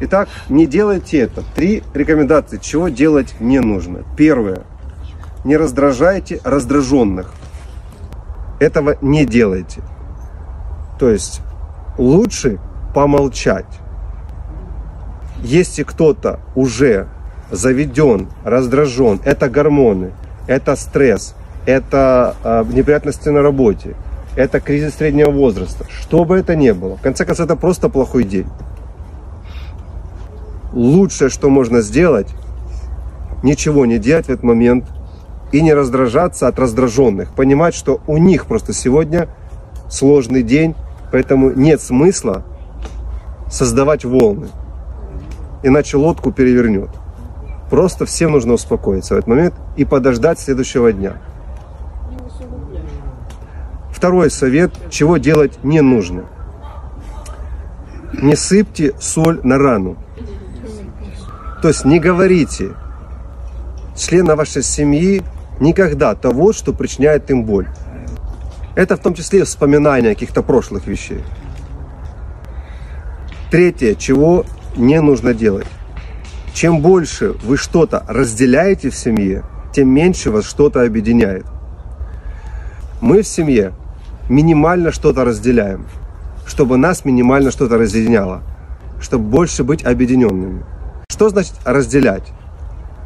Итак, не делайте это. Три рекомендации, чего делать не нужно. Первое. Не раздражайте раздраженных. Этого не делайте. То есть лучше помолчать. Если кто-то уже заведен, раздражен, это гормоны, это стресс, это э, неприятности на работе, это кризис среднего возраста, что бы это ни было. В конце концов, это просто плохой день. Лучшее, что можно сделать, ничего не делать в этот момент и не раздражаться от раздраженных. Понимать, что у них просто сегодня сложный день, поэтому нет смысла создавать волны. Иначе лодку перевернет. Просто всем нужно успокоиться в этот момент и подождать следующего дня. Второй совет, чего делать не нужно. Не сыпьте соль на рану. То есть не говорите членам вашей семьи никогда того, что причиняет им боль. Это в том числе вспоминание каких-то прошлых вещей. Третье, чего не нужно делать. Чем больше вы что-то разделяете в семье, тем меньше вас что-то объединяет. Мы в семье минимально что-то разделяем, чтобы нас минимально что-то разъединяло, чтобы больше быть объединенными. Что значит разделять?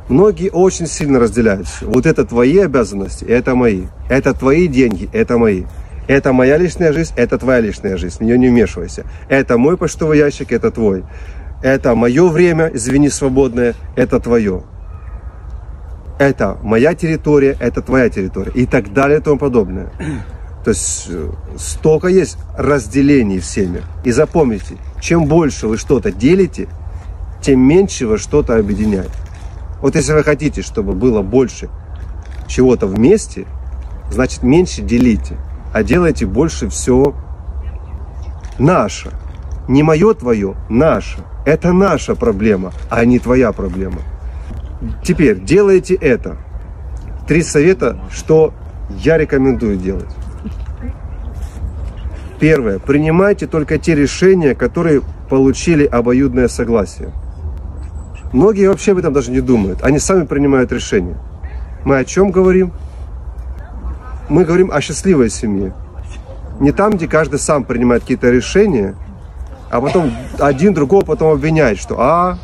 Многие очень сильно разделяют. Вот это твои обязанности, это мои. Это твои деньги, это мои. Это моя личная жизнь, это твоя личная жизнь. В нее не вмешивайся. Это мой почтовый ящик, это твой. Это мое время, извини, свободное, это твое. Это моя территория, это твоя территория. И так далее и тому подобное. То есть э, столько есть разделений в семьях. И запомните, чем больше вы что-то делите, тем меньше вы что-то объединяет. Вот если вы хотите, чтобы было больше чего-то вместе, значит меньше делите, а делайте больше все наше. Не мое твое, наше. Это наша проблема, а не твоя проблема. Теперь делайте это. Три совета, что я рекомендую делать. Первое. Принимайте только те решения, которые получили обоюдное согласие. Многие вообще об этом даже не думают. Они сами принимают решения. Мы о чем говорим? Мы говорим о счастливой семье. Не там, где каждый сам принимает какие-то решения, а потом один другого потом обвиняет, что «А,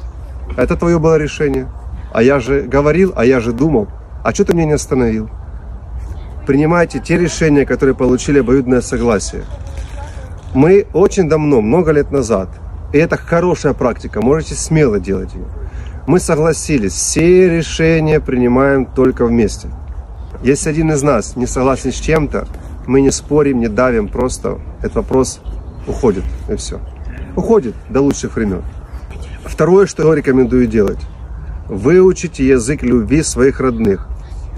это твое было решение, а я же говорил, а я же думал, а что ты меня не остановил?» Принимайте те решения, которые получили обоюдное согласие. Мы очень давно, много лет назад, и это хорошая практика, можете смело делать ее. Мы согласились, все решения принимаем только вместе. Если один из нас не согласен с чем-то, мы не спорим, не давим, просто этот вопрос уходит, и все. Уходит до лучших времен. Второе, что я рекомендую делать. Выучите язык любви своих родных.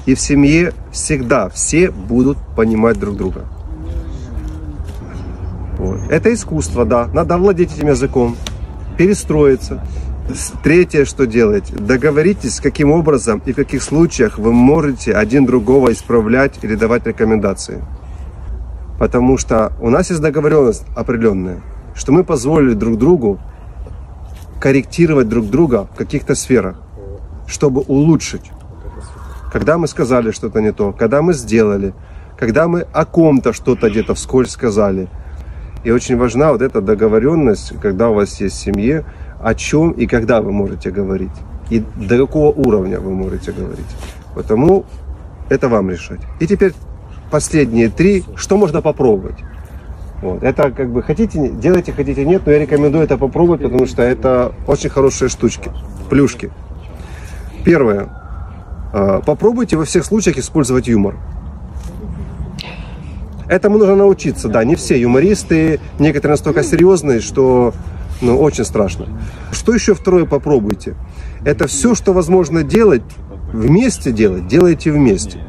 И в семье всегда все будут понимать друг друга. Вот. Это искусство, да. Надо владеть этим языком, перестроиться. Третье, что делать, договоритесь, каким образом и в каких случаях вы можете один другого исправлять или давать рекомендации. Потому что у нас есть договоренность определенная, что мы позволили друг другу корректировать друг друга в каких-то сферах, чтобы улучшить. Когда мы сказали что-то не то, когда мы сделали, когда мы о ком-то что-то где-то вскользь сказали – и очень важна вот эта договоренность, когда у вас есть в семье, о чем и когда вы можете говорить. И до какого уровня вы можете говорить. Потому это вам решать. И теперь последние три, что можно попробовать. Вот. Это как бы хотите, делайте, хотите, нет, но я рекомендую это попробовать, потому что это очень хорошие штучки, плюшки. Первое. А, попробуйте во всех случаях использовать юмор. Этому нужно научиться, да, не все юмористы, некоторые настолько серьезные, что ну, очень страшно. Что еще второе попробуйте? Это все, что возможно делать, вместе делать, делайте вместе.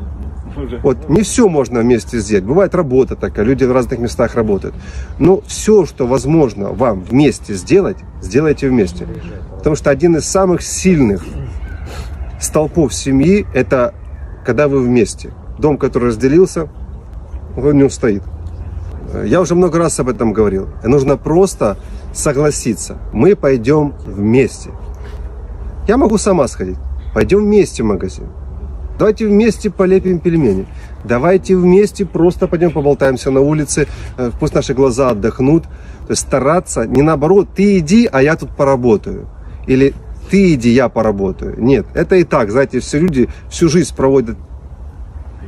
Вот не все можно вместе сделать. Бывает работа такая, люди в разных местах работают. Но все, что возможно вам вместе сделать, сделайте вместе. Потому что один из самых сильных столпов семьи – это когда вы вместе. Дом, который разделился, он не устоит. Я уже много раз об этом говорил. Нужно просто согласится. Мы пойдем вместе. Я могу сама сходить. Пойдем вместе в магазин. Давайте вместе полепим пельмени. Давайте вместе просто пойдем поболтаемся на улице. Э, пусть наши глаза отдохнут. То есть стараться не наоборот, ты иди, а я тут поработаю. Или ты иди, я поработаю. Нет, это и так, знаете, все люди всю жизнь проводят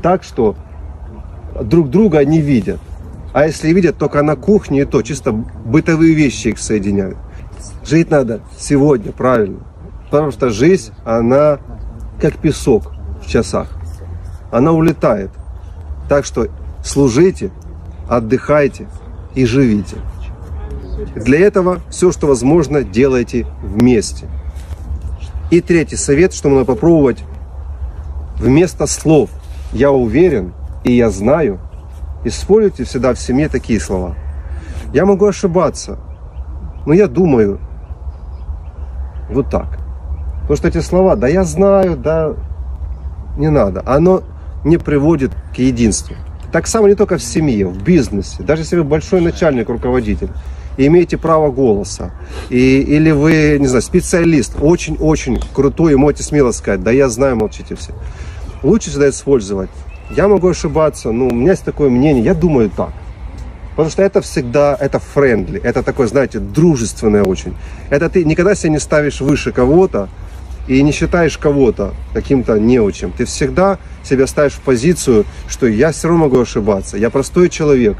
так, что друг друга не видят. А если видят, только на кухне и то, чисто бытовые вещи их соединяют. Жить надо сегодня, правильно. Потому что жизнь, она как песок в часах. Она улетает. Так что служите, отдыхайте и живите. Для этого все, что возможно, делайте вместе. И третий совет, что надо попробовать вместо слов «я уверен» и «я знаю» используйте всегда в семье такие слова. Я могу ошибаться, но я думаю вот так. Потому что эти слова «да я знаю», «да не надо», оно не приводит к единству. Так само не только в семье, в бизнесе. Даже если вы большой начальник, руководитель, и имеете право голоса, и, или вы, не знаю, специалист, очень-очень крутой, и можете смело сказать, да я знаю, молчите все. Лучше всегда использовать. Я могу ошибаться, но у меня есть такое мнение, я думаю так. Потому что это всегда, это френдли, это такое, знаете, дружественное очень. Это ты никогда себя не ставишь выше кого-то и не считаешь кого-то каким-то неучем. Ты всегда себя ставишь в позицию, что я все равно могу ошибаться, я простой человек,